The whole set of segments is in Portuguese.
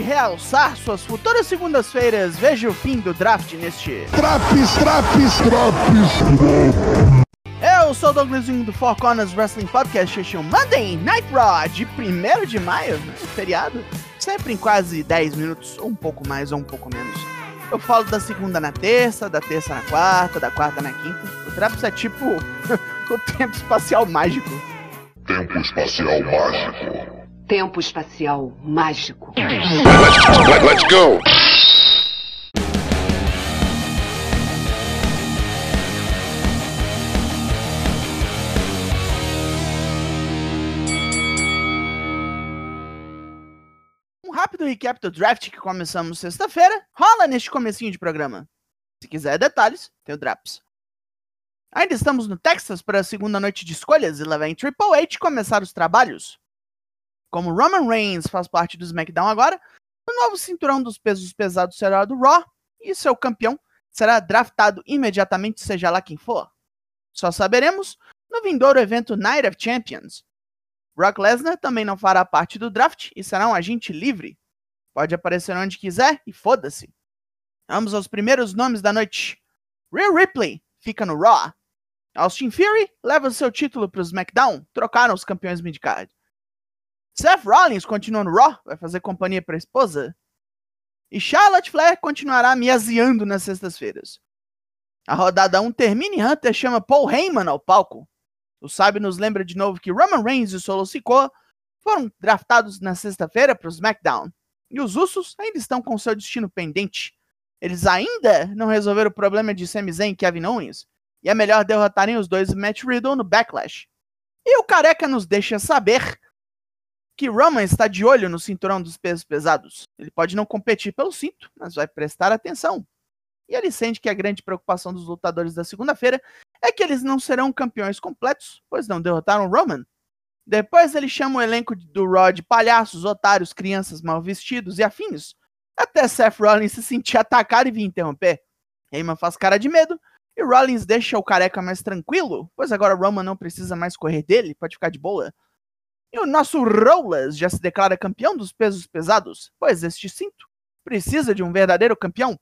realçar suas futuras segundas-feiras, veja o fim do draft neste. Traps, traps, traps. Eu sou o Douglasinho do Four Corners Wrestling Podcast, este é o Monday Night Raw de 1 de maio, né, feriado. Sempre em quase 10 minutos, ou um pouco mais ou um pouco menos. Eu falo da segunda na terça, da terça na quarta, da quarta na quinta. O Traps é tipo o tempo espacial mágico. Tempo espacial mágico. Tempo espacial mágico. Let's, let's go. Um rápido recap do draft que começamos sexta-feira rola neste comecinho de programa. Se quiser detalhes, tem o Draps. Ainda estamos no Texas para a segunda noite de escolhas e lá vem Triple H começar os trabalhos. Como Roman Reigns faz parte do SmackDown agora, o novo cinturão dos pesos pesados será do Raw e seu campeão será draftado imediatamente, seja lá quem for. Só saberemos no vindouro evento Night of Champions. Brock Lesnar também não fará parte do draft e será um agente livre. Pode aparecer onde quiser e foda-se. Vamos aos primeiros nomes da noite. Rhea Ripley fica no Raw. Austin Fury leva seu título para o SmackDown, trocaram os campeões midcard. Seth Rollins continua no Raw, vai fazer companhia para a esposa. E Charlotte Flair continuará me aziando nas sextas-feiras. A rodada 1 termina e Hunter chama Paul Heyman ao palco. O sábio nos lembra de novo que Roman Reigns e Solo Sikoa foram draftados na sexta-feira para o SmackDown. E os Usos ainda estão com seu destino pendente. Eles ainda não resolveram o problema de Sami Zayn e Kevin Owens. E é melhor derrotarem os dois Matt Riddle no Backlash. E o Careca nos deixa saber que Roman está de olho no cinturão dos pesos pesados. Ele pode não competir pelo cinto, mas vai prestar atenção. E ele sente que a grande preocupação dos lutadores da segunda-feira é que eles não serão campeões completos, pois não derrotaram Roman. Depois ele chama o elenco do de palhaços, otários, crianças mal vestidos e afins, até Seth Rollins se sentir atacado e vir interromper. Heyman faz cara de medo e Rollins deixa o careca mais tranquilo, pois agora Roman não precisa mais correr dele, pode ficar de boa. E o nosso Rollins já se declara campeão dos pesos pesados, pois este cinto precisa de um verdadeiro campeão.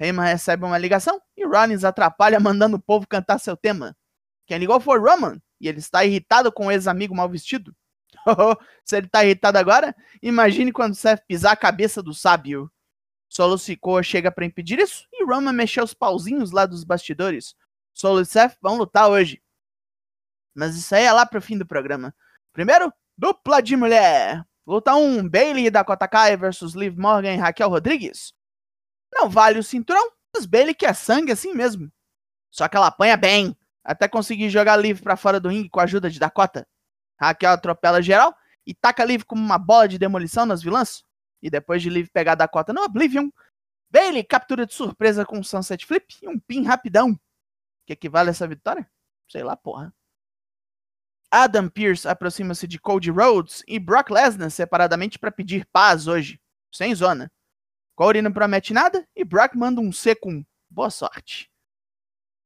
Heyman recebe uma ligação e Rollins atrapalha mandando o povo cantar seu tema. Quem ligou foi Roman e ele está irritado com o ex-amigo mal vestido. Se ele está irritado agora, imagine quando Seth pisar a cabeça do sábio. Solo Sikoa chega para impedir isso e Roman mexeu os pauzinhos lá dos bastidores. Solo e Seth vão lutar hoje. Mas isso aí é lá pro fim do programa. Primeiro, dupla de mulher. Luta 1, Bailey e Dakota Kai versus Liv Morgan e Raquel Rodrigues. Não vale o cinturão, mas Bailey quer sangue assim mesmo. Só que ela apanha bem, até conseguir jogar Liv pra fora do ringue com a ajuda de Dakota. Raquel atropela geral e taca Liv como uma bola de demolição nas vilãs. E depois de Liv pegar Dakota no Oblivion, Bailey captura de surpresa com um Sunset Flip e um pin rapidão. Que equivale a essa vitória? Sei lá, porra. Adam Pearce aproxima-se de Cody Rhodes e Brock Lesnar separadamente para pedir paz hoje, sem zona. Cody não promete nada e Brock manda um C com boa sorte.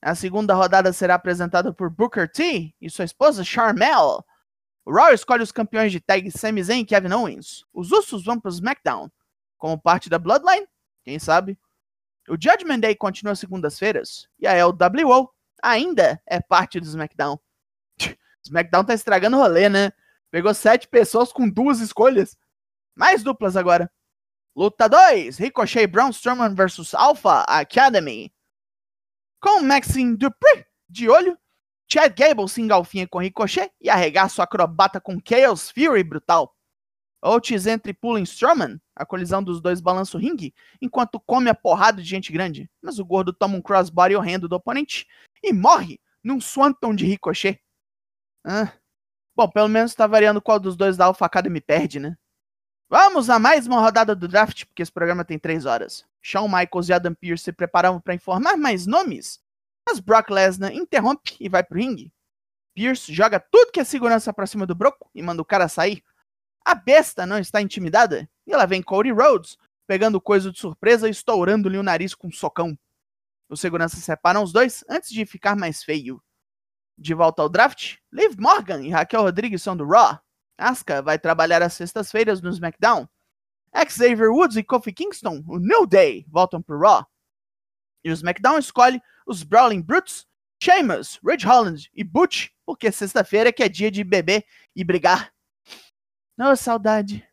A segunda rodada será apresentada por Booker T e sua esposa Charmel. O Raw escolhe os campeões de tag Sami Zayn e Kevin Owens. Os Usos vão para o SmackDown. Como parte da Bloodline, quem sabe? O Judgment Day continua segundas-feiras e a LWO ainda é parte do SmackDown. SmackDown tá estragando o rolê, né? Pegou sete pessoas com duas escolhas. Mais duplas agora. Luta 2: Ricochet Braun Strowman vs Alpha Academy. Com Maxine Dupree de olho, Chad Gable se engalfinha com Ricochet e arregaça o acrobata com Chaos Fury brutal. Otis entra e pula em Strowman, a colisão dos dois balança o ringue, enquanto come a porrada de gente grande, mas o gordo toma um crossbody horrendo do oponente e morre num swanton de Ricochet. Ah. Bom, pelo menos tá variando qual dos dois da Alpha Academy perde, né? Vamos a mais uma rodada do draft, porque esse programa tem três horas. Shawn Michaels e Adam Pearce se preparavam para informar mais nomes, mas Brock Lesnar interrompe e vai pro ringue. Pierce joga tudo que é segurança pra cima do Broco e manda o cara sair. A besta não está intimidada e ela vem Cody Rhodes, pegando coisa de surpresa e estourando-lhe o nariz com um socão. Os seguranças separam os dois antes de ficar mais feio. De volta ao draft, Liv Morgan e Raquel Rodrigues são do Raw. Asuka vai trabalhar às sextas-feiras no SmackDown. Xavier Woods e Kofi Kingston, o New Day, voltam pro Raw. E o SmackDown escolhe os Brawling Brutes, Sheamus, Ridge Holland e Butch, porque sexta-feira que é dia de beber e brigar. Oh, saudade.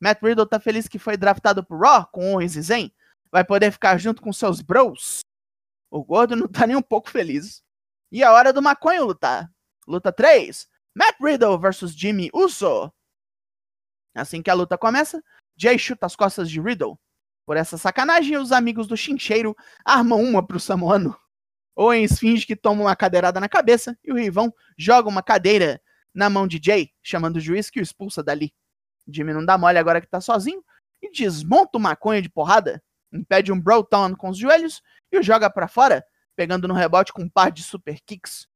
Matt Riddle tá feliz que foi draftado pro Raw com Owens e Zen. Vai poder ficar junto com seus bros. O gordo não tá nem um pouco feliz. E a hora do maconho lutar. Luta 3. Matt Riddle versus Jimmy Uso. Assim que a luta começa, Jay chuta as costas de Riddle. Por essa sacanagem, os amigos do chincheiro armam uma pro Samoano. Owens finge que toma uma cadeirada na cabeça e o Rivão joga uma cadeira na mão de Jay, chamando o juiz que o expulsa dali. Jimmy não dá mole agora que tá sozinho e desmonta o maconha de porrada, impede um Broughton com os joelhos e o joga para fora, pegando no rebote com um par de super kicks.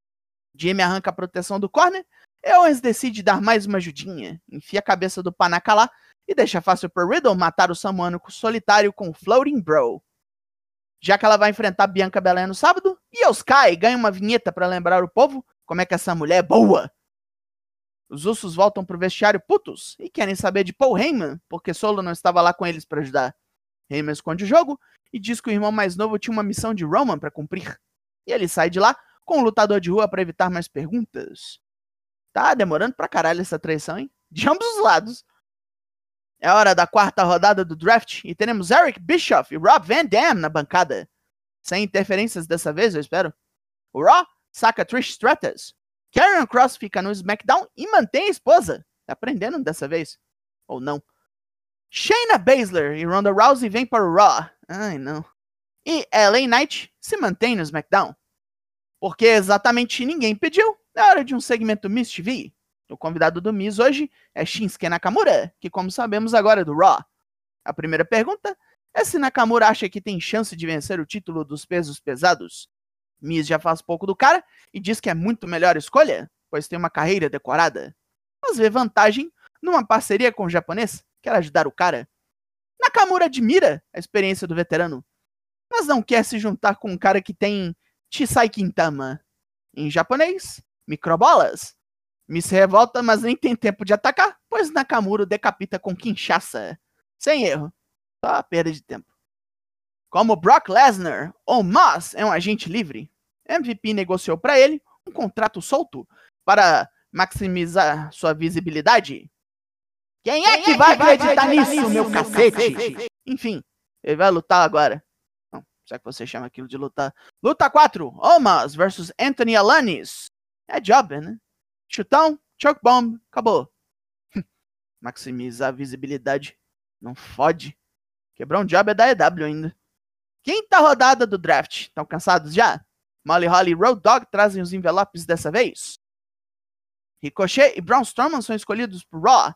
Jimmy arranca a proteção do corner Owens decide dar mais uma ajudinha, enfia a cabeça do Panaca lá e deixa fácil pro Riddle matar o Samuano solitário com o Floating Bro. Já que ela vai enfrentar Bianca Belair no sábado, e Sky ganha uma vinheta para lembrar o povo como é que essa mulher é boa. Os ursos voltam pro vestiário putos e querem saber de Paul Heyman, porque Solo não estava lá com eles para ajudar. Heyman esconde o jogo e diz que o irmão mais novo tinha uma missão de Roman para cumprir. E ele sai de lá com um lutador de rua para evitar mais perguntas. Tá demorando pra caralho essa traição, hein? De ambos os lados. É hora da quarta rodada do draft e teremos Eric Bischoff e Rob Van Dam na bancada. Sem interferências dessa vez, eu espero. O Raw saca Trish Stratus. Karrion Cross fica no SmackDown e mantém a esposa. Tá aprendendo dessa vez. Ou não. Shayna Baszler e Ronda Rousey vêm para o Raw. Ai, não. E LA Knight se mantém no SmackDown. Porque exatamente ninguém pediu, é hora de um segmento Miss TV. O convidado do Miss hoje é Shinsuke Nakamura, que como sabemos agora é do Raw. A primeira pergunta é se Nakamura acha que tem chance de vencer o título dos pesos pesados. Miz já faz pouco do cara e diz que é muito melhor escolha, pois tem uma carreira decorada. Mas vê vantagem numa parceria com o japonês, quer ajudar o cara. Nakamura admira a experiência do veterano, mas não quer se juntar com um cara que tem Chisai Quintama. Em japonês, microbolas. Miss se revolta, mas nem tem tempo de atacar, pois Nakamura decapita com Kinshasa. Sem erro. Só perda de tempo. Como Brock Lesnar, ou Moss é um agente livre, MVP negociou para ele um contrato solto para maximizar sua visibilidade. Quem é, que, é vai que vai acreditar, nisso, meu cacete? Enfim, ele vai lutar agora. Não, será que você chama aquilo de lutar? Luta 4, Omas versus Anthony Alanis. É job, né? Chutão, choke bomb, acabou. Maximizar a visibilidade. Não fode. Quebrar um job é da EW ainda. Quinta rodada do draft. Estão cansados já? Molly Holly e Road Dogg trazem os envelopes dessa vez. Ricochet e Braun Strowman são escolhidos por Raw.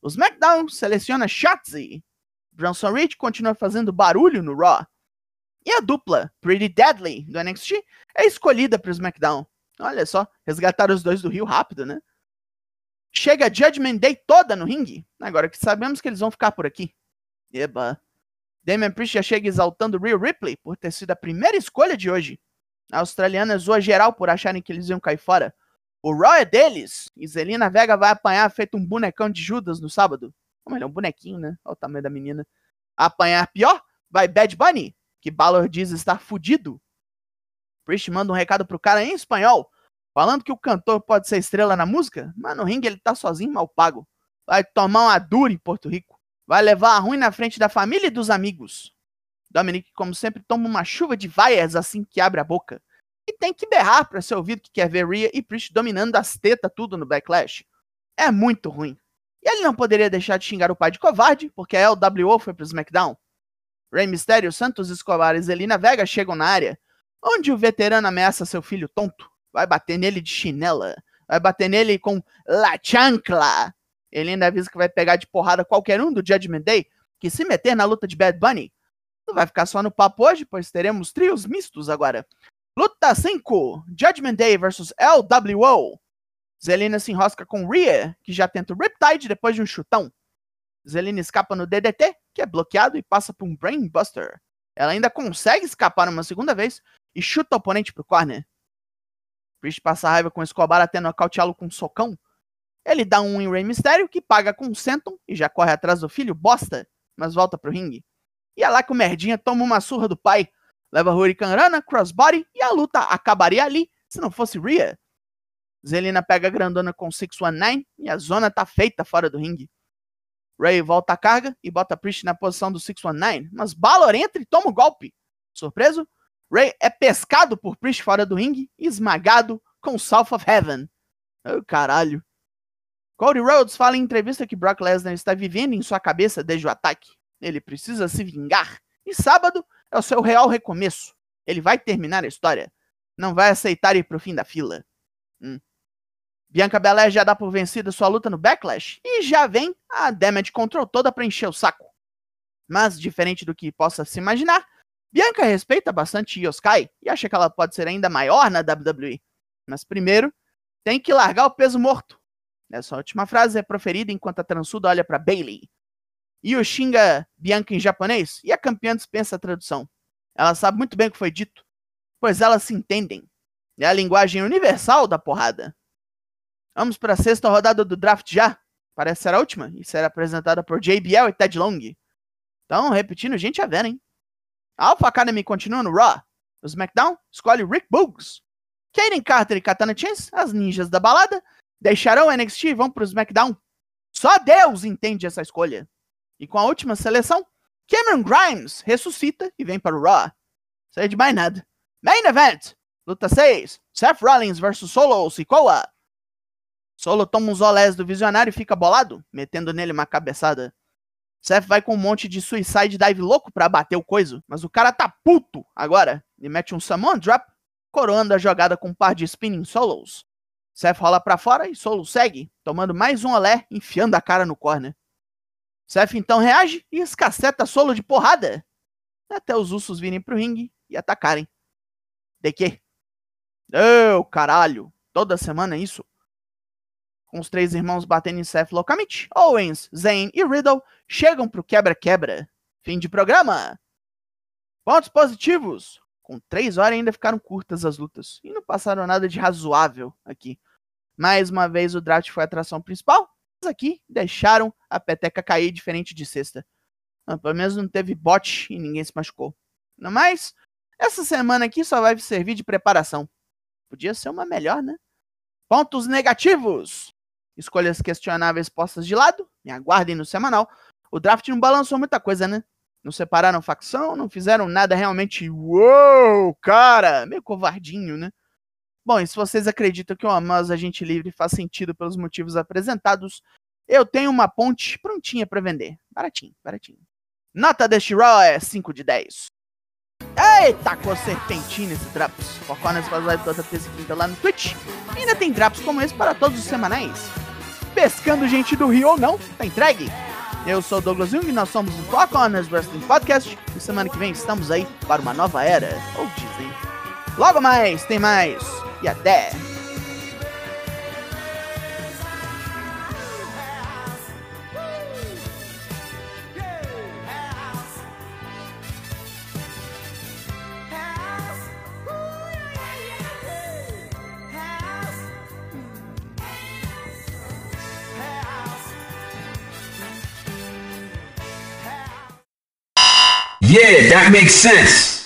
O SmackDown seleciona Shotzi. Bronson Reed continua fazendo barulho no Raw. E a dupla, Pretty Deadly, do NXT, é escolhida para o SmackDown. Olha só, resgataram os dois do Rio rápido, né? Chega a Judgment Day toda no ringue. Agora que sabemos que eles vão ficar por aqui. Eba. Damian Priest já chega exaltando Rhea Ripley por ter sido a primeira escolha de hoje. A australiana zoa geral por acharem que eles iam cair fora. O Raw é deles. Zelina Vega vai apanhar feito um bonecão de Judas no sábado. Ou melhor, um bonequinho, né? Olha o tamanho da menina. Apanhar pior, vai Bad Bunny, que Balor diz estar fudido. Priest manda um recado pro cara em espanhol, falando que o cantor pode ser estrela na música, mas no ringue ele tá sozinho mal pago. Vai tomar uma dura em Porto Rico. Vai levar a ruim na frente da família e dos amigos. Dominic, como sempre, toma uma chuva de vaias assim que abre a boca. E tem que berrar para ser ouvido que quer ver Rhea e Priest dominando as tetas tudo no Backlash. É muito ruim. E ele não poderia deixar de xingar o pai de covarde, porque a LWO foi pro SmackDown. Rey Mysterio, Santos Escobar e Zelina Vega chegam na área, onde o veterano ameaça seu filho tonto. Vai bater nele de chinela. Vai bater nele com La Chancla. Ele ainda avisa que vai pegar de porrada qualquer um do Judgment Day que se meter na luta de Bad Bunny. Não vai ficar só no papo hoje, pois teremos trios mistos agora. Luta 5: Judgment Day versus LWO. Zelina se enrosca com Rhea, que já tenta o Riptide depois de um chutão. Zelina escapa no DDT, que é bloqueado e passa por um Brainbuster. Ela ainda consegue escapar uma segunda vez e chuta o oponente pro corner. Priest passa raiva com Escobar até nocauteá-lo com um socão. Ele dá um em Rey Mysterio, que paga com o Senton e já corre atrás do filho, bosta, mas volta pro ringue. E é lá que o Merdinha toma uma surra do pai, leva Hurricane Rana, Crossbody e a luta acabaria ali se não fosse Rhea. Zelina pega a grandona com 619 e a zona tá feita fora do ringue. Ray volta a carga e bota Priest na posição do 619, mas Balor entra e toma o golpe. Surpreso, Ray é pescado por Priest fora do ringue e esmagado com South of Heaven. Oh, caralho. Cody Rhodes fala em entrevista que Brock Lesnar está vivendo em sua cabeça desde o ataque. Ele precisa se vingar. E sábado é o seu real recomeço. Ele vai terminar a história. Não vai aceitar ir pro fim da fila. Hum. Bianca Belair já dá por vencida sua luta no Backlash e já vem a Damage Control toda pra encher o saco. Mas, diferente do que possa se imaginar, Bianca respeita bastante Io Sky e acha que ela pode ser ainda maior na WWE. Mas primeiro, tem que largar o peso morto. Essa última frase é proferida enquanto a transuda olha para Bailey. Io xinga Bianca em japonês e a campeã dispensa a tradução. Ela sabe muito bem o que foi dito, pois elas se entendem. É a linguagem universal da porrada. Vamos para a sexta rodada do draft já? Parece ser a última e será apresentada por JBL e Ted Long. Então, repetindo, gente a ver, hein? Alpha Academy continua no Raw. O SmackDown escolhe Rick Boogs. Kaden Carter e Katana Chance, as ninjas da balada, deixarão o NXT e vão para o SmackDown. Só Deus entende essa escolha. E com a última seleção, Cameron Grimes ressuscita e vem para o Raw. Sei de mais nada. Main Event, luta 6, Seth Rollins vs Solo Sikoa. Solo toma uns olés do visionário e fica bolado, metendo nele uma cabeçada. Seth vai com um monte de suicide dive louco pra bater o coiso, mas o cara tá puto agora e mete um Samoan Drop, coroando a jogada com um par de spinning solos. Seth rola pra fora e Solo segue, tomando mais um olé, enfiando a cara no corner. Seth então reage e escaceta Solo de porrada, até os ursos virem pro ringue e atacarem. De quê? Oh, caralho, toda semana é isso? com os três irmãos batendo em Seth loucamente, Owens, Zayn e Riddle chegam pro quebra-quebra. Fim de programa. Pontos positivos. Com três horas ainda ficaram curtas as lutas. E não passaram nada de razoável aqui. Mais uma vez o draft foi a atração principal. Aqui deixaram a peteca cair diferente de sexta. Ah, pelo menos não teve bot e ninguém se machucou. No mais, essa semana aqui só vai servir de preparação. Podia ser uma melhor, né? Pontos negativos escolhas questionáveis postas de lado, me aguardem no semanal. O draft não balançou muita coisa, né? Não separaram facção, não fizeram nada realmente. Uou, cara! Meio covardinho, né? Bom, e se vocês acreditam que o Amos Agente Livre faz sentido pelos motivos apresentados, eu tenho uma ponte prontinha para vender. Baratinho, baratinho. Nota deste Raw é 5 de 10. Eita, com serpentina esse Drops. Foconas faz live toda terça e quinta lá no Twitch. E ainda tem Drops como esse para todos os semanais pescando gente do Rio ou não, tá entregue. Eu sou o Douglas Jung, nós somos o Foco Honors Wrestling Podcast e semana que vem estamos aí para uma nova era, ou dizem. Logo mais, tem mais e até! Yeah, that makes sense.